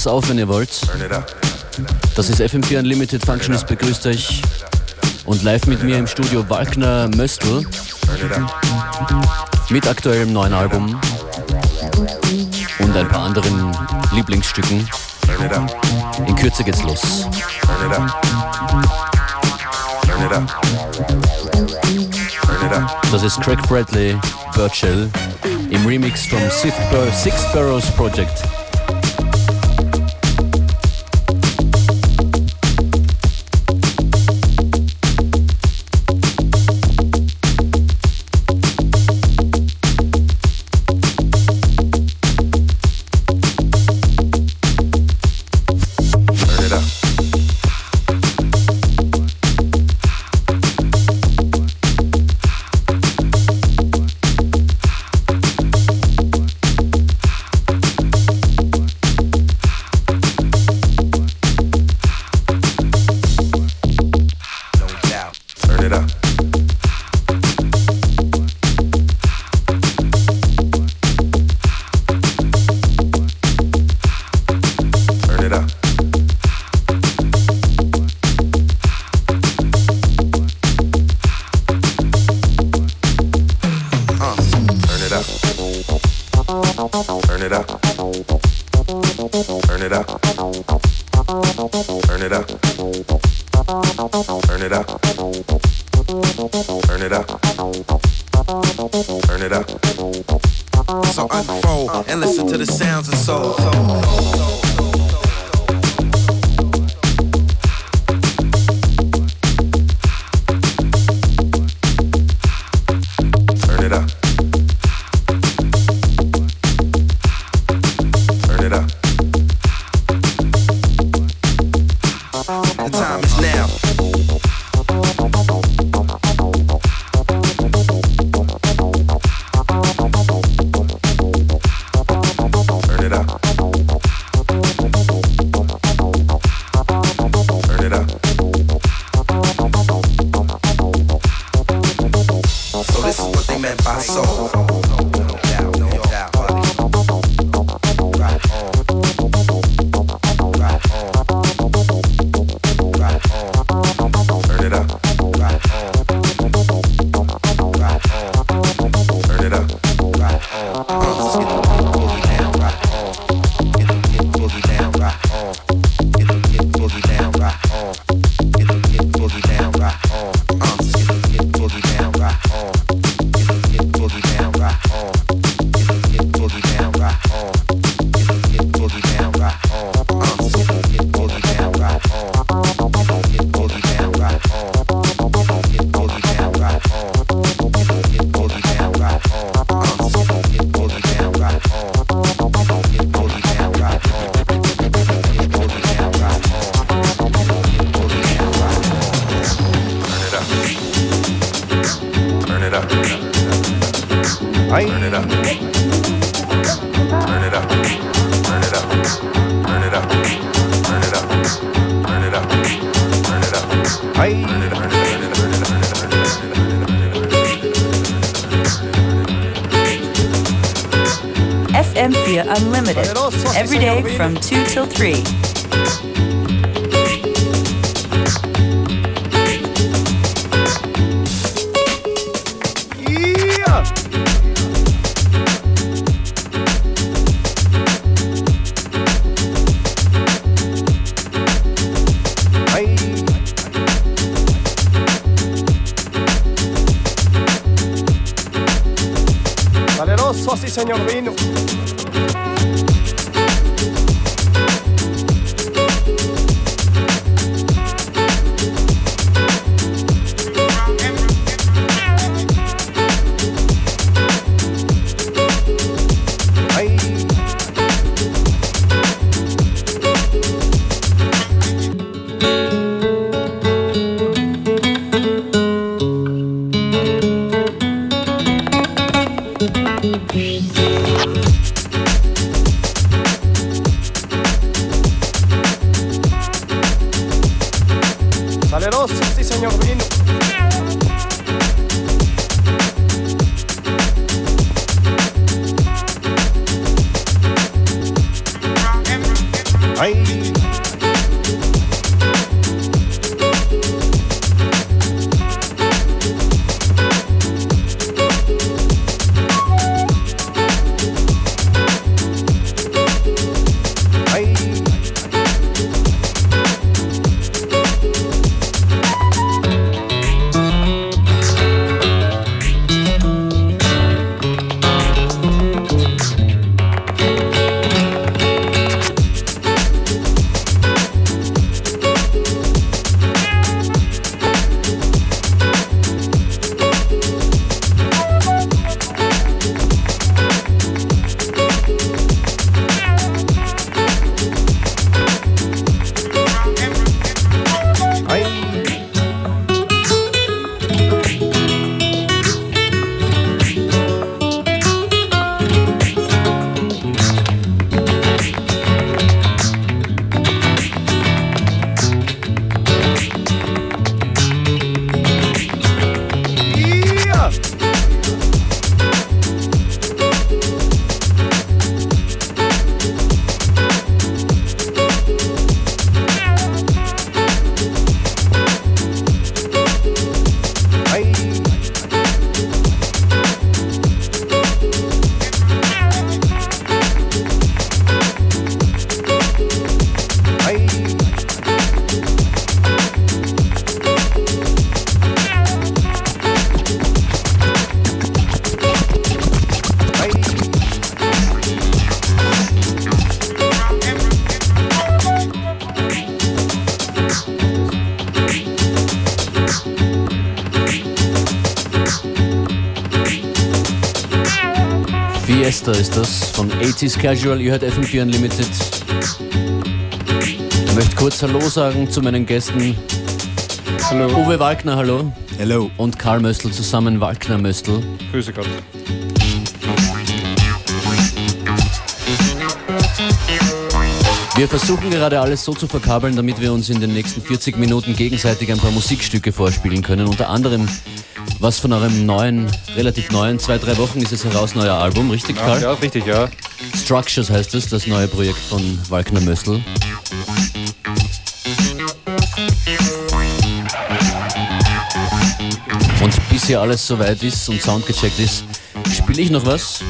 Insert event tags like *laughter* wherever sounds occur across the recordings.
es auf, wenn ihr wollt. Das ist FM4 Unlimited Functionist, begrüßt euch. Und live mit mir im Studio Wagner Möstl mit aktuellem neuen Album und ein paar anderen Lieblingsstücken. In Kürze geht's los. Das ist Craig Bradley, Virtual, im Remix vom Sixth Burrows Project. country. Casual. Ihr hört FM4 Unlimited. Ich möchte kurz Hallo sagen zu meinen Gästen. Hallo. Uwe Wagner, hallo. Hello. Und Karl Möstl zusammen, Wagner Möstl. Grüße Gott. Wir versuchen gerade alles so zu verkabeln, damit wir uns in den nächsten 40 Minuten gegenseitig ein paar Musikstücke vorspielen können. Unter anderem was von eurem neuen, relativ neuen, zwei, drei Wochen ist es heraus, neuer Album, richtig, Karl? ja, richtig, ja. Structures heißt es, das neue Projekt von Wagner Möstl. Und bis hier alles soweit ist und Sound gecheckt ist, spiele ich noch was.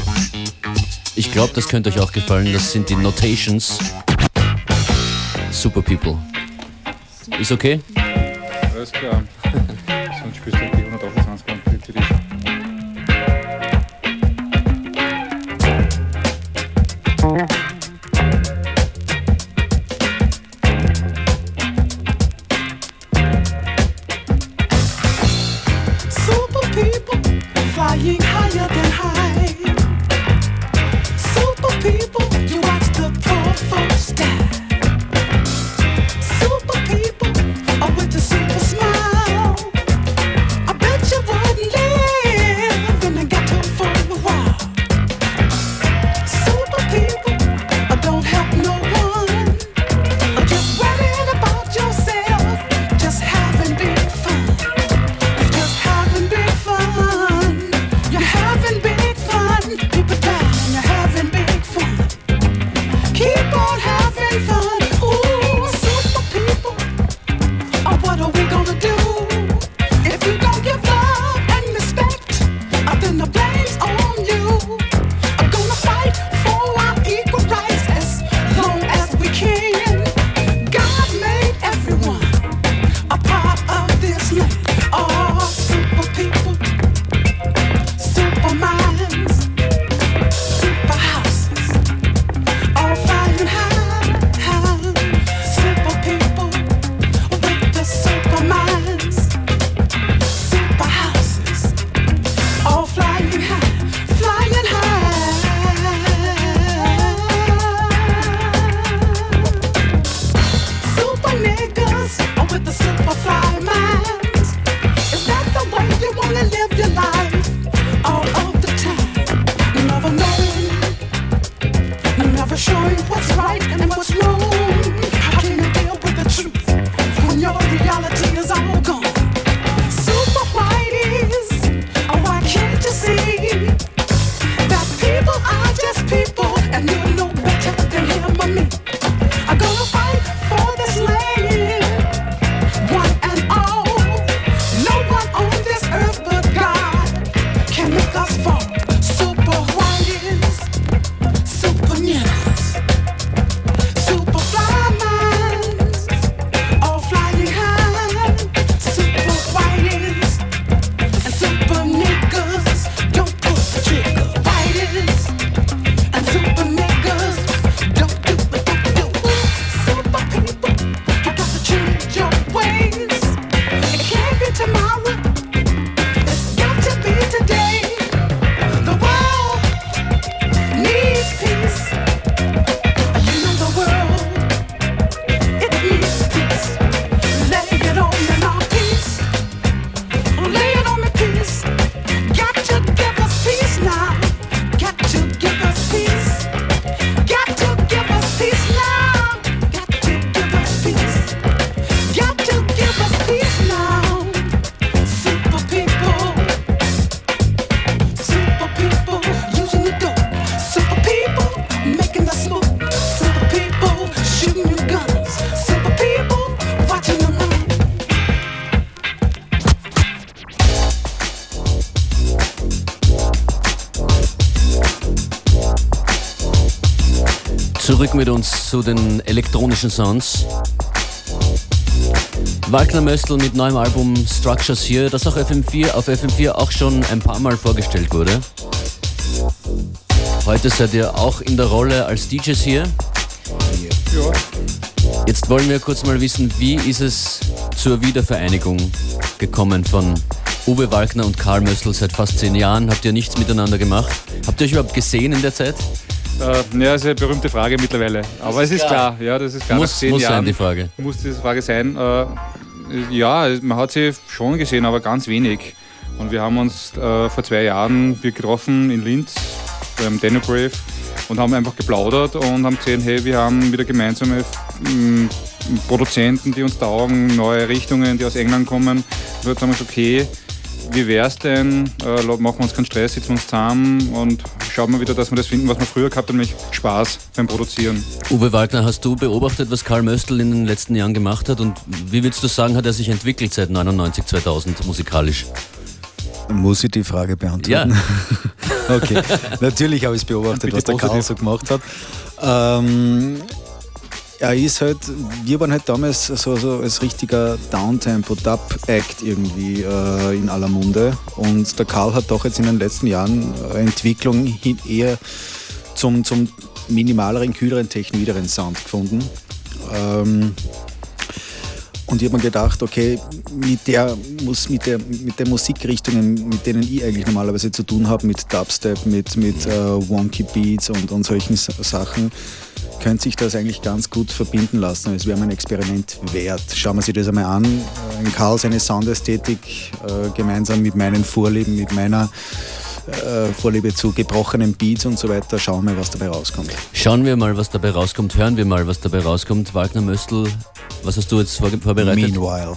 Ich glaube, das könnte euch auch gefallen. Das sind die Notations. Super People. Ist okay? Alles klar. right and what's wrong. Zurück mit uns zu den elektronischen Sounds. Wagner Möstl mit neuem Album Structures hier, das auch FM4, auf FM4 auch schon ein paar Mal vorgestellt wurde. Heute seid ihr auch in der Rolle als DJs hier. Jetzt wollen wir kurz mal wissen, wie ist es zur Wiedervereinigung gekommen von Uwe Wagner und Karl Möstl seit fast zehn Jahren? Habt ihr nichts miteinander gemacht? Habt ihr euch überhaupt gesehen in der Zeit? Äh, ja, ist eine berühmte Frage mittlerweile. Aber es ist klar. ja, das ist klar. Muss- nach zehn muss sein, Jahren die Frage. Muss diese Frage sein. Äh, ja, man hat sie schon gesehen, aber ganz wenig. Und wir haben uns äh, vor zwei Jahren wir getroffen in Linz beim Daniel Brave und haben einfach geplaudert und haben gesehen, hey, wir haben wieder gemeinsame mm, Produzenten, die uns taugen, neue Richtungen, die aus England kommen. Und jetzt haben wir gesagt, okay, wie wär's denn? Äh, machen wir uns keinen Stress, sitzen wir uns zusammen und schauen wir wieder, dass wir das finden, was wir früher gehabt haben, nämlich Spaß beim Produzieren. Uwe Wagner, hast du beobachtet, was Karl Möstl in den letzten Jahren gemacht hat und wie würdest du sagen, hat er sich entwickelt seit 99, 2000 musikalisch? Muss ich die Frage beantworten? Ja. *laughs* okay. *laughs* Natürlich habe ich es beobachtet, Bitte was der Karl so gemacht hat. Ähm, er ist halt, wir waren halt damals so, so als richtiger Downtempo-Dub-Act irgendwie äh, in aller Munde. Und der Karl hat doch jetzt in den letzten Jahren äh, Entwicklung hin eher zum, zum minimaleren, kühleren, technideren Sound gefunden. Ähm, und ich habe mir gedacht, okay, mit der, muss, mit, der, mit der Musikrichtungen, mit denen ich eigentlich normalerweise zu tun habe, mit Dubstep, mit, mit äh, Wonky Beats und, und solchen Sachen, könnte sich das eigentlich ganz gut verbinden lassen. Es wäre mal ein Experiment wert. Schauen wir sich das einmal an. Äh, Karl seine Soundästhetik äh, gemeinsam mit meinen Vorlieben, mit meiner äh, Vorliebe zu gebrochenen Beats und so weiter. Schauen wir mal, was dabei rauskommt. Schauen wir mal, was dabei rauskommt, hören wir mal, was dabei rauskommt. Wagner Möstl, was hast du jetzt vor, vorbereitet? Meanwhile,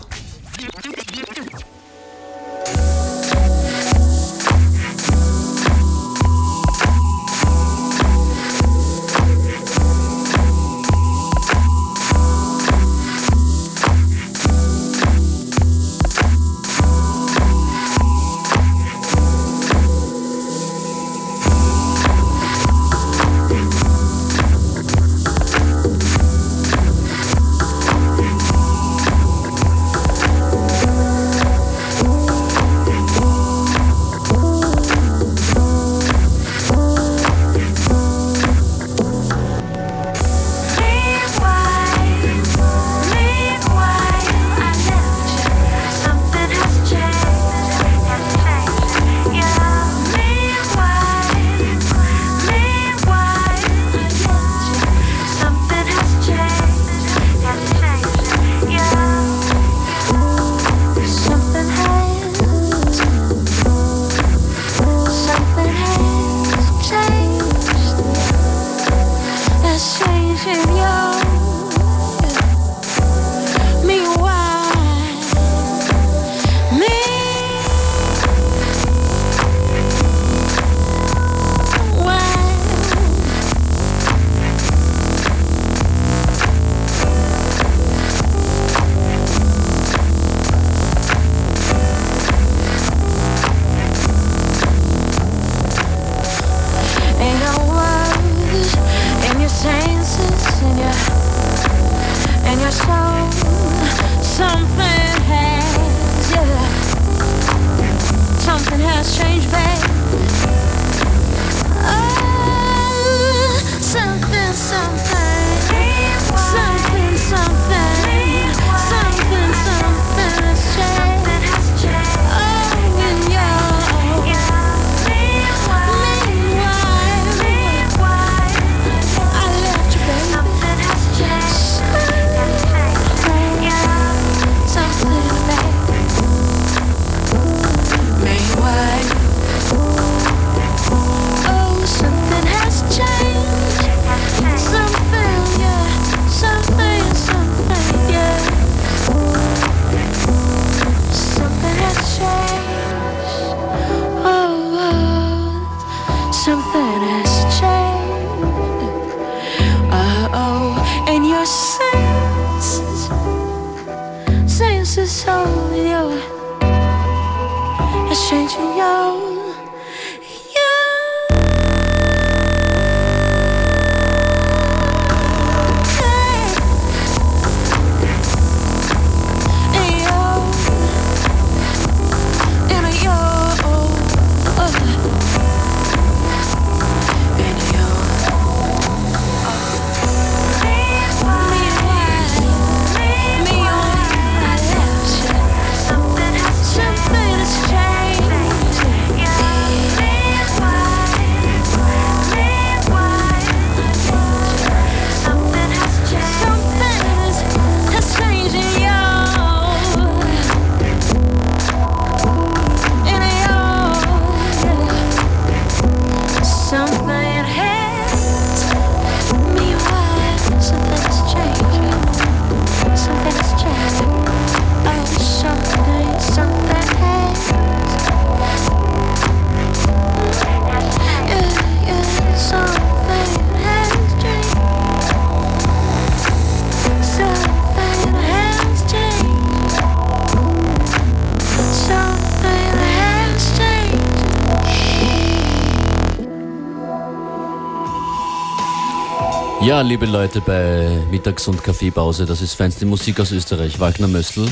Ja, liebe Leute bei Mittags- und Kaffeepause, das ist feinste Musik aus Österreich, Wagner Mössl.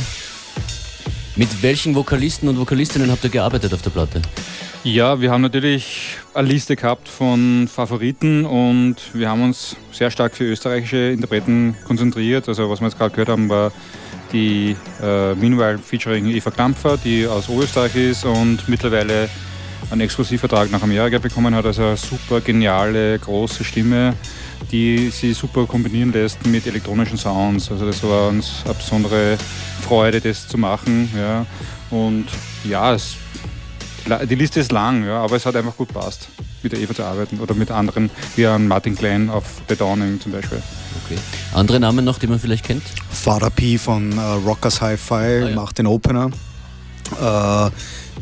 Mit welchen Vokalisten und Vokalistinnen habt ihr gearbeitet auf der Platte? Ja, wir haben natürlich eine Liste gehabt von Favoriten und wir haben uns sehr stark für österreichische Interpreten konzentriert. Also was wir jetzt gerade gehört haben, war die äh, Meanwhile featuring Eva Klampfer, die aus Oberösterreich ist und mittlerweile einen Exklusivvertrag nach Amerika bekommen hat. Also eine super geniale, große Stimme, die sie super kombinieren lässt mit elektronischen Sounds. Also das war uns eine besondere Freude, das zu machen. Ja. Und ja, es Die Liste ist lang, ja, aber es hat einfach gut passt, mit der Eva zu arbeiten oder mit anderen, wie an Martin Klein auf The Dawning zum Beispiel. Okay. Andere Namen noch, die man vielleicht kennt? Father P von äh, Rockers Hi-Fi ja. macht den Opener. Äh,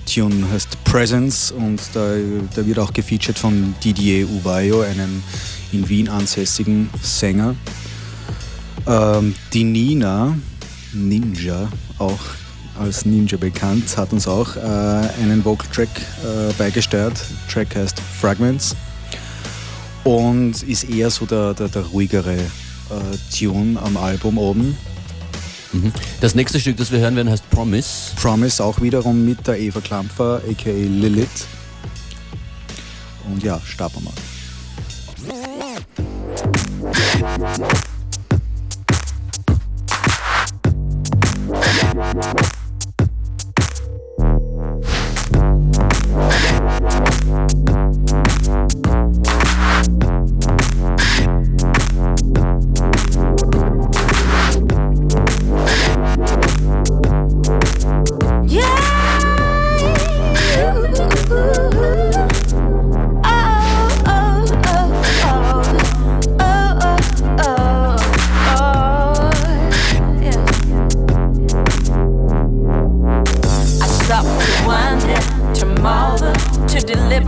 Tune heißt Presence und da, da wird auch gefeatured von Didier Uvayo, einem in Wien ansässigen Sänger. Ähm, die Nina, Ninja, auch als Ninja bekannt, hat uns auch äh, einen Vocal-Track äh, beigesteuert. Track heißt Fragments und ist eher so der, der, der ruhigere äh, Tune am Album oben. Das nächste Stück, das wir hören werden, heißt Promise. Promise auch wiederum mit der Eva Klampfer, aka Lilith. Und ja, starten wir mal.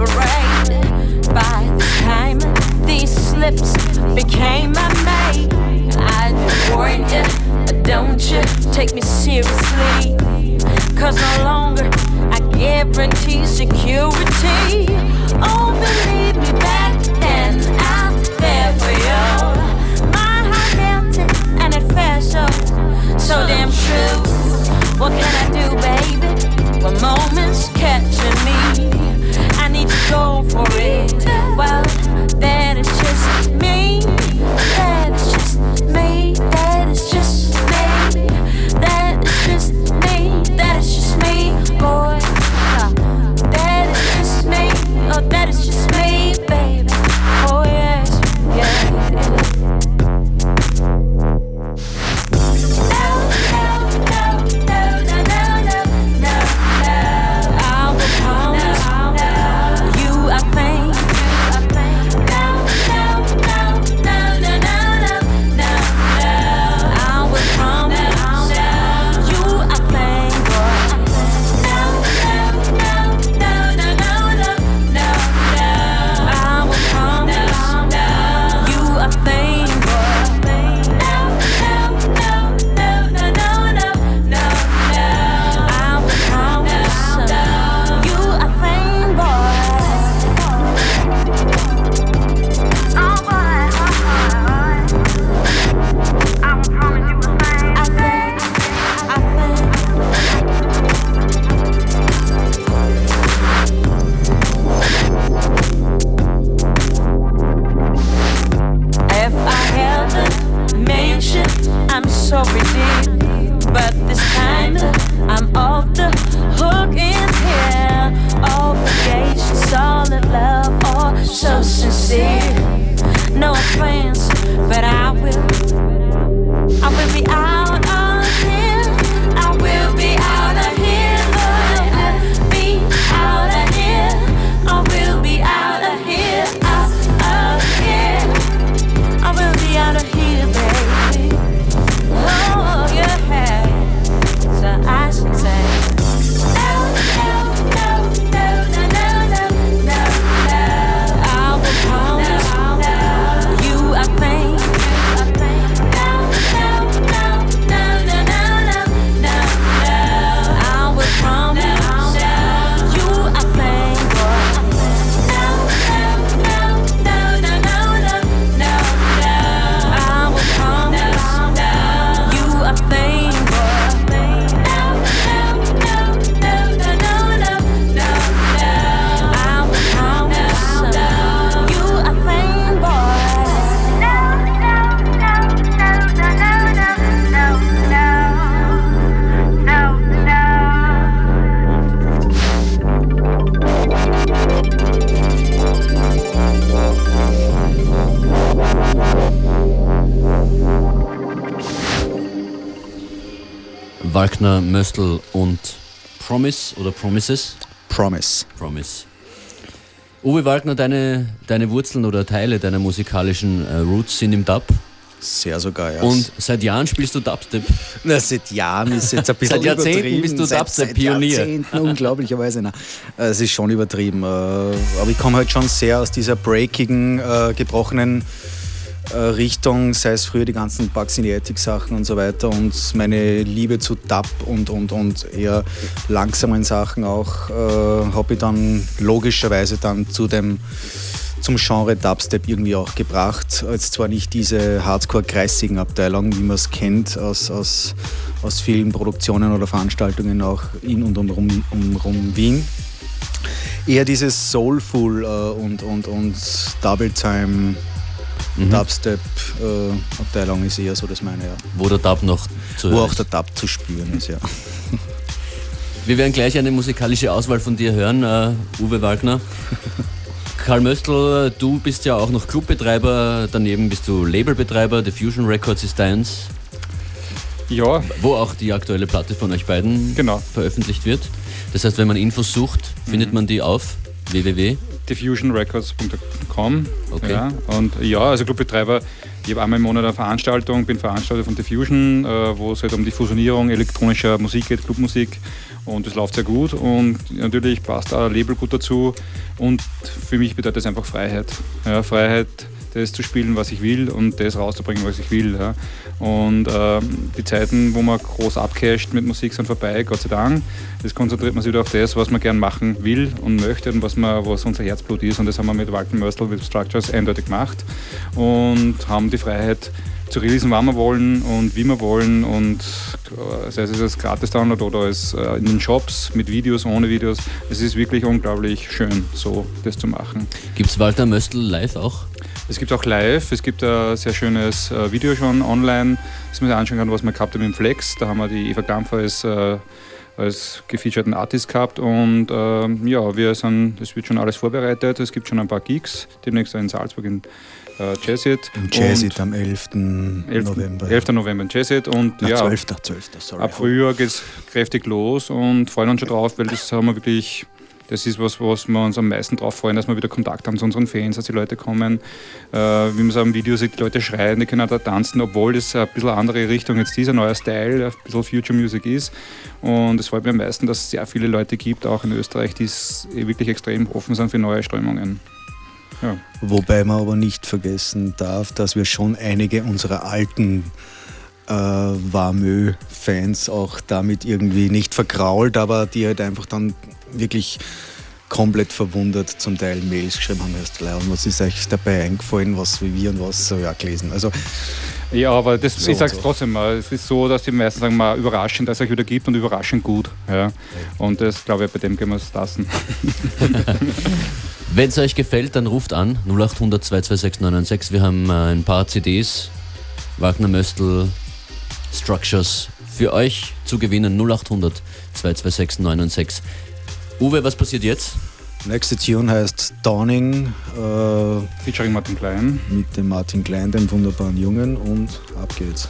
To deliberate. By the time, these slips became my mate. I do warn you, don't you take me seriously. Cause no longer I guarantee security. Oh, believe me, back then I fell for you. My heart melted and it felt so, so damn true. What can I do, baby? When moments catching me, need to go for it. Wagner, Möstl und Promise oder Promises? Promise. Promise. Uwe Wagner, deine, deine Wurzeln oder Teile deiner musikalischen äh, Roots sind im Dub. Sehr sogar, ja. Und seit Jahren spielst du Dubstep. Na, seit Jahren ist jetzt ein *laughs* bisschen Seit Jahrzehnten bist du Dubstep-Pionier. Seit Jahrzehnten, *laughs* unglaublicherweise. Nein. Es ist schon übertrieben. äh, Aber ich komme halt schon sehr aus dieser breakigen, äh, gebrochenen Richtung, sei es früher die ganzen Bugs in the Attic Sachen und so weiter. Und meine Liebe zu Dub und, und, und eher langsamen Sachen auch, äh, habe ich dann logischerweise dann zu dem zum Genre Dubstep irgendwie auch gebracht. Jetzt zwar nicht diese hardcore-kreisigen Abteilung, wie man es kennt aus, aus, aus vielen Produktionen oder Veranstaltungen auch in und um, um, um, um Wien. Eher dieses Soulful äh, und, und, und Double Time Dubstep äh, Abteilung ist eher so das meine, ja. Wo der Dub noch zu Wo hören auch ist. der Dub zu spüren ist, ja. *laughs* Wir werden gleich eine musikalische Auswahl von dir hören, äh, Uwe Wagner. *laughs* Karl Möstl, du bist ja auch noch Clubbetreiber, daneben bist du Labelbetreiber, The Fusion Records ist deins, Ja, wo auch die aktuelle Platte von euch beiden Genau. veröffentlicht wird. Das heißt, wenn man Infos sucht, findet man die auf www. diffusionrecords.com. Okay. Ja, und ja, also Clubbetreiber, ich habe einmal im Monat eine Veranstaltung, bin Veranstalter von Diffusion, äh, wo es halt um die Fusionierung elektronischer Musik geht, Clubmusik. Und das läuft sehr gut und natürlich passt auch ein Label gut dazu. Und für mich bedeutet das einfach Freiheit. Ja, Freiheit, das zu spielen, was ich will und das rauszubringen, was ich will. Ja. Und ähm, die Zeiten, wo man groß abcasht mit Musik, sind vorbei, Gott sei Dank. Jetzt konzentriert man sich wieder auf das, was man gern machen will und möchte und was, man, was unser Herzblut ist. Und das haben wir mit Walton Mörstel, mit Structures eindeutig gemacht und haben die Freiheit zu releasen, wann wir wollen und wie wir wollen und äh, sei es als Gratis-Download oder als, äh, in den Shops mit Videos, ohne Videos. Es ist wirklich unglaublich schön, so das zu machen. Gibt es Walter Möstl live auch? Es gibt auch live, es gibt ein sehr schönes äh, Video schon online, das man sich anschauen kann, was wir gehabt haben im Flex. Da haben wir die Eva Dampfer als, äh, als gefeaturten Artist gehabt und ähm, ja, wir sind, es wird schon alles vorbereitet. Es gibt schon ein paar Gigs, demnächst in Salzburg in äh, Jazzit. Im Jazzit am 11. 11. November. 11. November in Jazzit und Na, ja, 12. 12. Sorry. ab Frühjahr geht es kräftig los und freuen uns schon drauf, weil das haben wir wirklich, das ist was, was wir uns am meisten drauf freuen, dass wir wieder Kontakt haben zu unseren Fans, dass die Leute kommen, äh, wie man es am Video sieht, die Leute schreien, die können auch da tanzen, obwohl das ein bisschen andere Richtung jetzt dieser neue Style, ein bisschen Future Music ist. Und es freut mich am meisten, dass es sehr viele Leute gibt, auch in Österreich, die s- wirklich extrem offen sind für neue Strömungen. Ja. Wobei man aber nicht vergessen darf, dass wir schon einige unserer alten äh, Warmö-Fans auch damit irgendwie nicht vergrault, aber die halt einfach dann wirklich komplett verwundert zum Teil Mails geschrieben haben, erst und was ist euch dabei eingefallen, was wie wir und was so ja gelesen. Also Ja, aber das, So ich es so. trotzdem mal, es ist so, dass die meisten sagen mal überraschend, dass es euch wieder gibt und überraschend gut. Ja. Und das glaube ich, bei dem können wir es lassen. *laughs* Wenn es euch gefällt, dann ruft an 0800 226 996. Wir haben äh, ein paar CDs, Wagner Möstl, Structures für euch zu gewinnen 0800 226 996. Uwe, was passiert jetzt? nächste Tune heißt Dawning äh, Featuring Martin Klein. mit dem Martin Klein, dem wunderbaren Jungen und ab geht's.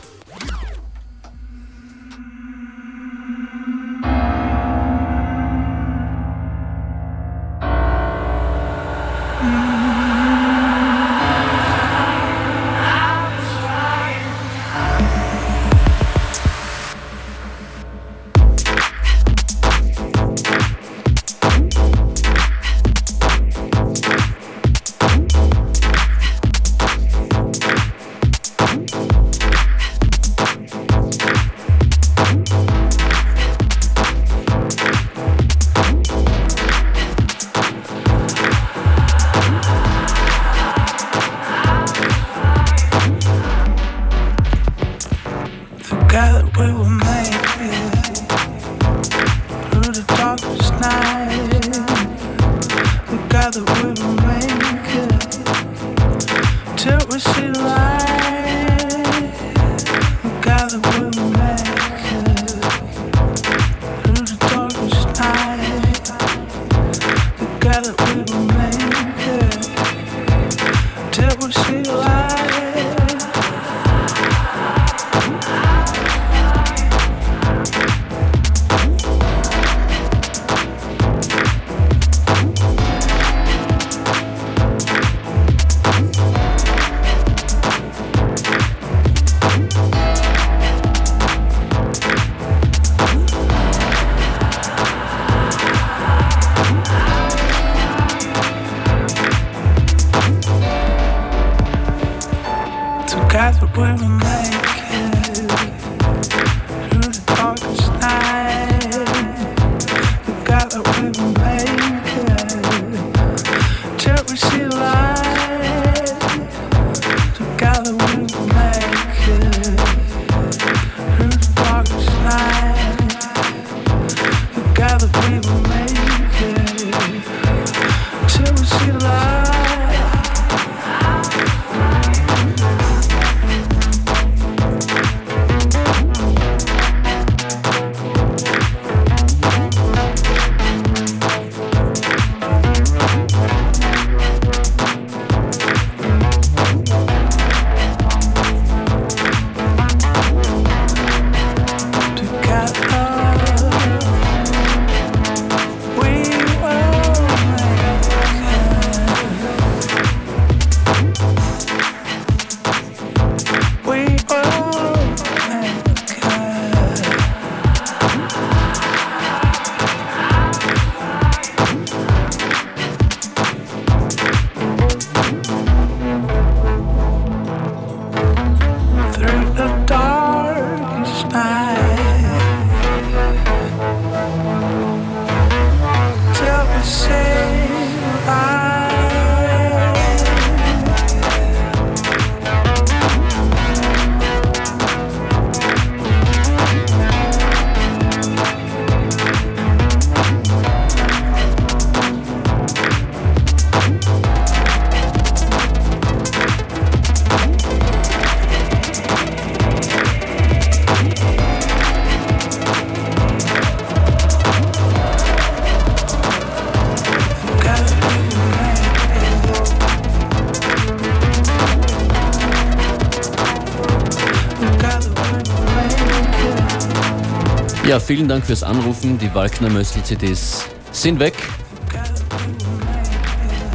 Ja, vielen Dank fürs Anrufen. Die Walkner Möstl-CDs sind weg.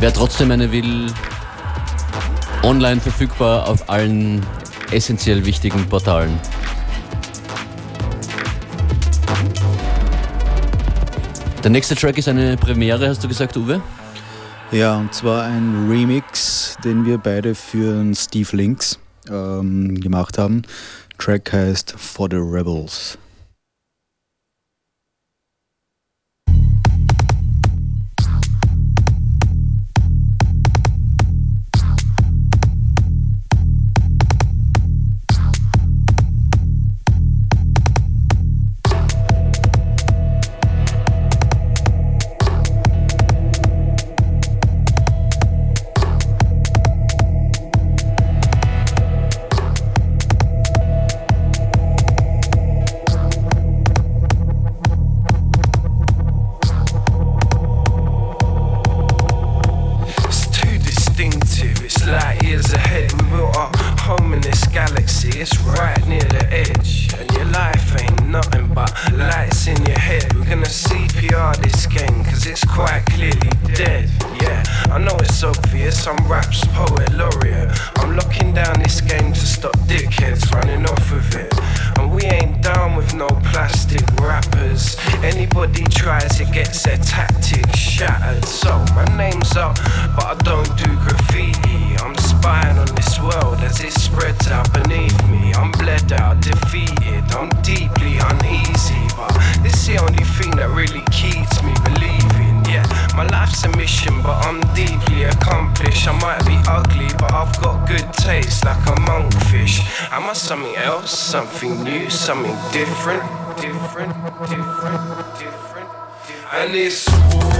Wer trotzdem eine will, online verfügbar auf allen essentiell wichtigen Portalen. Der nächste Track ist eine Premiere, hast du gesagt, Uwe? Ja, und zwar ein Remix, den wir beide für Steve Links ähm, gemacht haben. Track heißt For the Rebels. different, different, different, different. and it's some.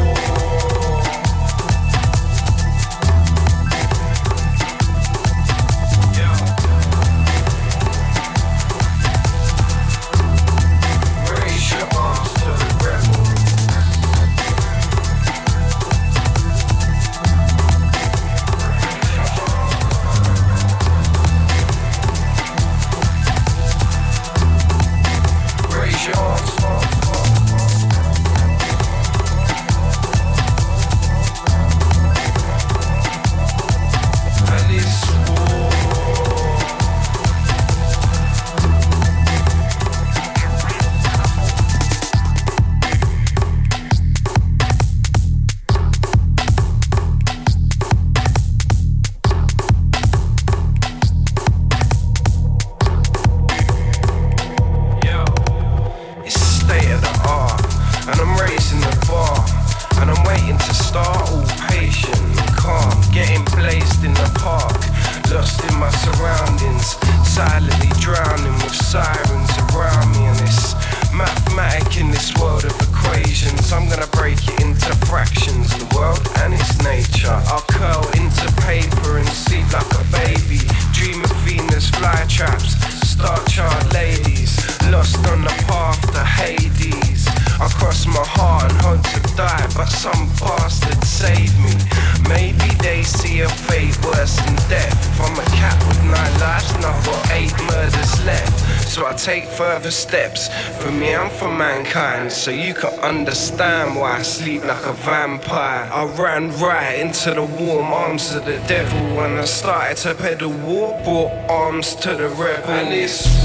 Further steps for me and for mankind, so you can understand why I sleep like a vampire. I ran right into the warm arms of the devil when I started to pedal war, brought arms to the rebel.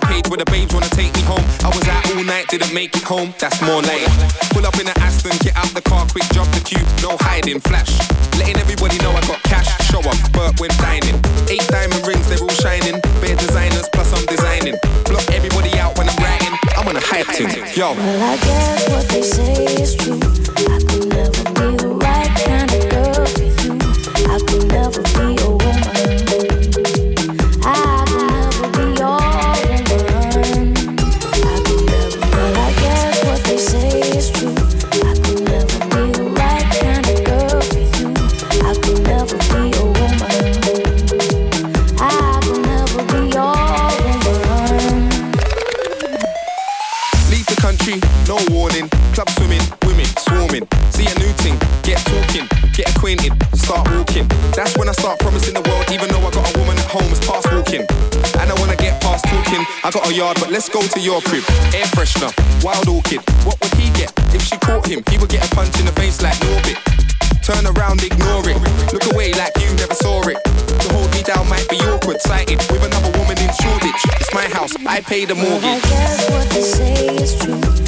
Page where the babes wanna take me home. I was out all night, didn't make it home, that's more like. Pull up in an Aston, get out the car, quick jump the queue, no hiding, flash. Letting everybody know I got cash, show up, Burt when dining. Eight diamond rings, they're all shining. Bare designers, plus I'm designing. Block everybody out when I'm writing, I'm on a hype team. Yo. Well, I guess what they say is true. I could never be the right kind I got a yard, but let's go to your crib. Air freshener, wild orchid. What would he get if she caught him? He would get a punch in the face like Norbit. Turn around, ignore it. Look away like you never saw it. To hold me down might be awkward, sighted with another woman in Shoreditch. It's my house, I pay the Well, I mortgage. guess what they say is true.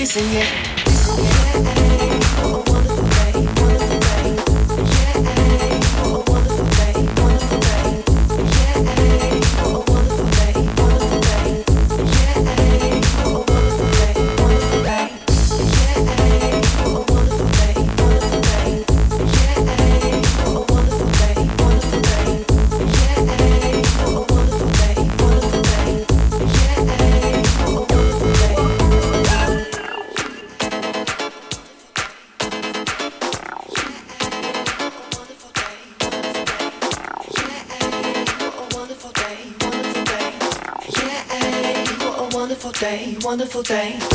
be singing. voelt.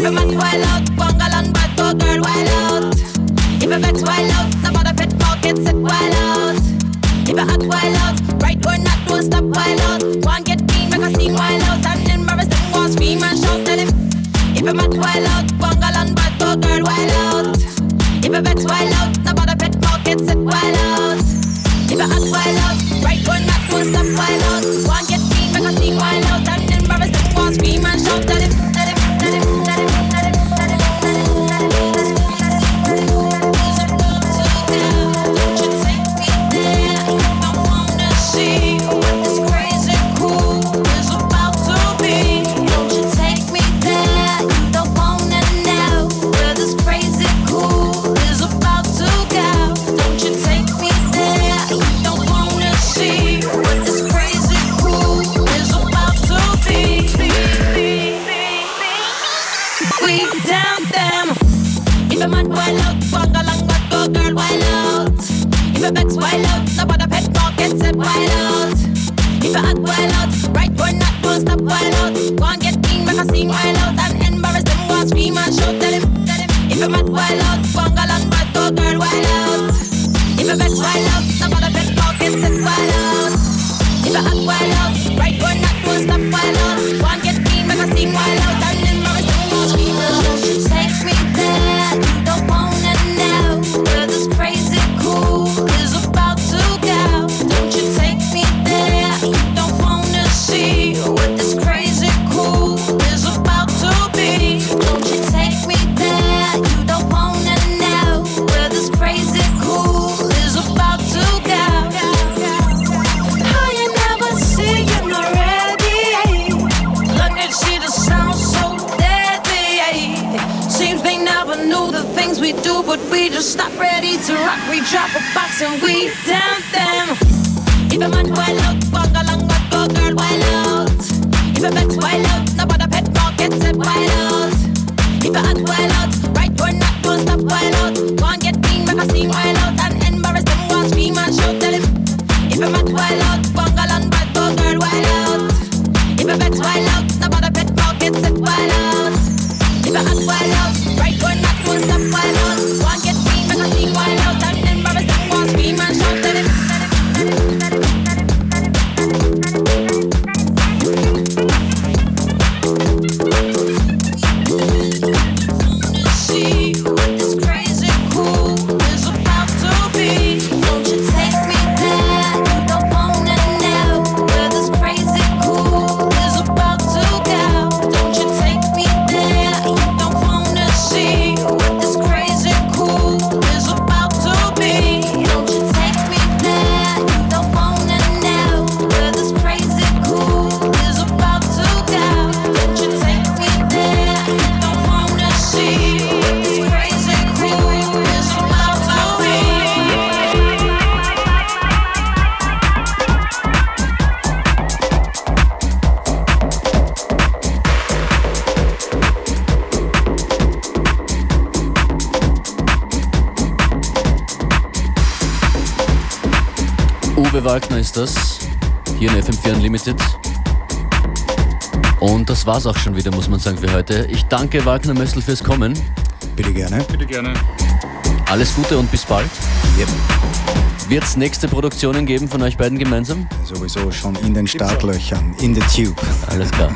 If a man wild out, bungle and bad boy girl wild out. If a vex wild out, no matter pet pocket set wild out. If a hot wild out, right or not, don't stop wild out. One get clean, make a scene wild out, and embarrass them walls, scream and shout at him. If a mad wild out, bungle and bad boy girl wild out. If a vex wild out, no matter pet pocket set wild out. If a hot wild out, right or not, don't stop wild out. One get clean, make a scene wild out. Uwe Wagner ist das, hier in FM4 Unlimited. Und das war's auch schon wieder, muss man sagen, für heute. Ich danke Wagner Mössl fürs Kommen. Bitte gerne. Bitte gerne. Alles Gute und bis bald. Yep. Wird es nächste Produktionen geben von euch beiden gemeinsam? Sowieso schon in den Startlöchern, in the tube. Alles klar.